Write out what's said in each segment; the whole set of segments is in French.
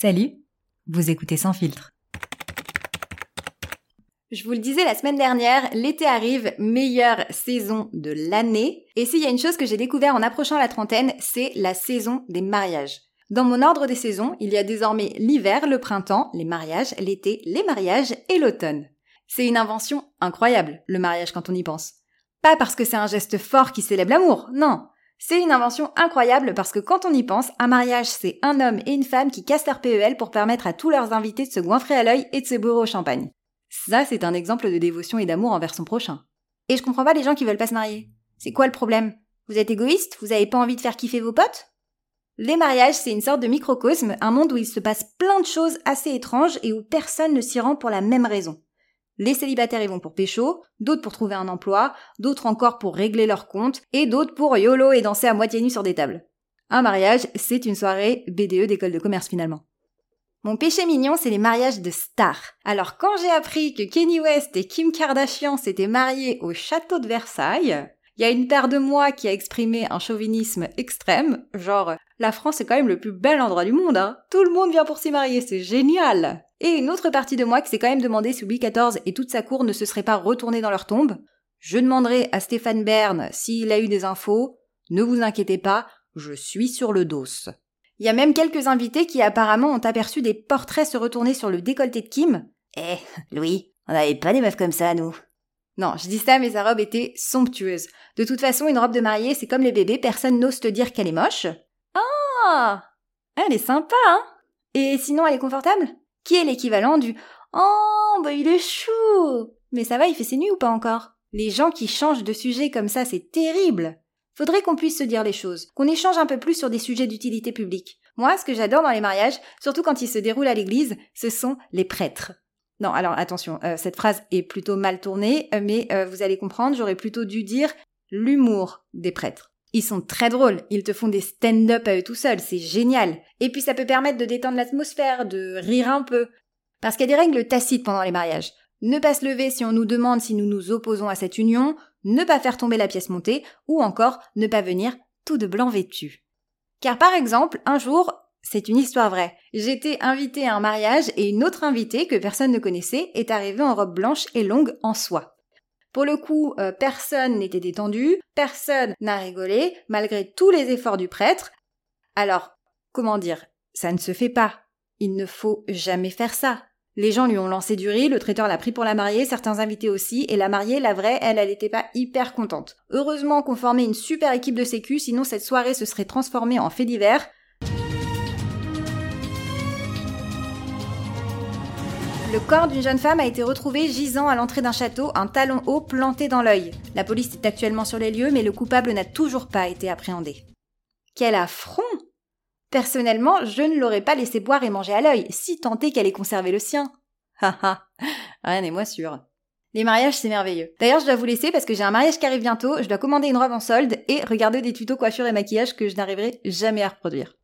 Salut, vous écoutez Sans Filtre. Je vous le disais la semaine dernière, l'été arrive, meilleure saison de l'année. Et s'il y a une chose que j'ai découvert en approchant la trentaine, c'est la saison des mariages. Dans mon ordre des saisons, il y a désormais l'hiver, le printemps, les mariages, l'été, les mariages et l'automne. C'est une invention incroyable, le mariage quand on y pense. Pas parce que c'est un geste fort qui célèbre l'amour, non. C'est une invention incroyable parce que quand on y pense, un mariage c'est un homme et une femme qui cassent leur PEL pour permettre à tous leurs invités de se goinfrer à l'œil et de se bourrer au champagne. Ça, c'est un exemple de dévotion et d'amour envers son prochain. Et je comprends pas les gens qui veulent pas se marier. C'est quoi le problème? Vous êtes égoïste? Vous avez pas envie de faire kiffer vos potes? Les mariages, c'est une sorte de microcosme, un monde où il se passe plein de choses assez étranges et où personne ne s'y rend pour la même raison. Les célibataires y vont pour pécho, d'autres pour trouver un emploi, d'autres encore pour régler leurs comptes, et d'autres pour YOLO et danser à moitié nu sur des tables. Un mariage, c'est une soirée BDE d'école de commerce finalement. Mon péché mignon, c'est les mariages de stars. Alors quand j'ai appris que Kenny West et Kim Kardashian s'étaient mariés au château de Versailles, il y a une paire de moi qui a exprimé un chauvinisme extrême, genre la France est quand même le plus bel endroit du monde, hein. Tout le monde vient pour s'y marier, c'est génial. Et une autre partie de moi qui s'est quand même demandé si Louis XIV et toute sa cour ne se seraient pas retournés dans leur tombe. Je demanderai à Stéphane Bern s'il a eu des infos. Ne vous inquiétez pas, je suis sur le dos. Il y a même quelques invités qui apparemment ont aperçu des portraits se retourner sur le décolleté de Kim. Eh, Louis, on n'avait pas des meufs comme ça, nous. Non, je dis ça, mais sa robe était somptueuse. De toute façon, une robe de mariée, c'est comme les bébés, personne n'ose te dire qu'elle est moche. Ah Elle est sympa, hein Et sinon, elle est confortable? Qui est l'équivalent du Oh, bah il est chou Mais ça va, il fait ses nuits ou pas encore? Les gens qui changent de sujet comme ça, c'est terrible Faudrait qu'on puisse se dire les choses, qu'on échange un peu plus sur des sujets d'utilité publique. Moi, ce que j'adore dans les mariages, surtout quand ils se déroulent à l'église, ce sont les prêtres. Non, alors attention, euh, cette phrase est plutôt mal tournée, euh, mais euh, vous allez comprendre, j'aurais plutôt dû dire l'humour des prêtres. Ils sont très drôles, ils te font des stand-up à eux tout seuls, c'est génial. Et puis ça peut permettre de détendre l'atmosphère, de rire un peu. Parce qu'il y a des règles tacites pendant les mariages. Ne pas se lever si on nous demande si nous nous opposons à cette union, ne pas faire tomber la pièce montée, ou encore ne pas venir tout de blanc vêtu. Car par exemple, un jour, c'est une histoire vraie. J'étais invitée à un mariage et une autre invitée que personne ne connaissait est arrivée en robe blanche et longue en soie. Pour le coup, euh, personne n'était détendu, personne n'a rigolé, malgré tous les efforts du prêtre. Alors, comment dire, ça ne se fait pas. Il ne faut jamais faire ça. Les gens lui ont lancé du riz, le traiteur l'a pris pour la mariée, certains invités aussi, et la mariée, la vraie, elle, elle n'était pas hyper contente. Heureusement qu'on formait une super équipe de sécu, sinon cette soirée se serait transformée en fait divers. Le corps d'une jeune femme a été retrouvé gisant à l'entrée d'un château, un talon haut planté dans l'œil. La police est actuellement sur les lieux, mais le coupable n'a toujours pas été appréhendé. Quel affront Personnellement, je ne l'aurais pas laissé boire et manger à l'œil, si tant est qu'elle ait conservé le sien. Haha, rien n'est moins sûr. Les mariages, c'est merveilleux. D'ailleurs, je dois vous laisser parce que j'ai un mariage qui arrive bientôt, je dois commander une robe en solde et regarder des tutos coiffure et maquillage que je n'arriverai jamais à reproduire.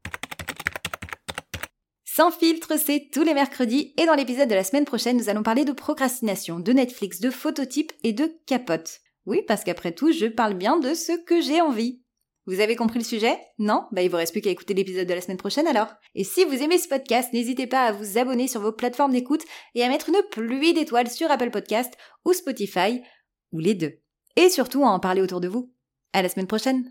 Sans filtre, c'est tous les mercredis et dans l'épisode de la semaine prochaine, nous allons parler de procrastination, de Netflix, de phototype et de capote. Oui, parce qu'après tout, je parle bien de ce que j'ai envie. Vous avez compris le sujet? Non? Bah il vous reste plus qu'à écouter l'épisode de la semaine prochaine alors. Et si vous aimez ce podcast, n'hésitez pas à vous abonner sur vos plateformes d'écoute et à mettre une pluie d'étoiles sur Apple Podcast ou Spotify, ou les deux. Et surtout à en parler autour de vous. À la semaine prochaine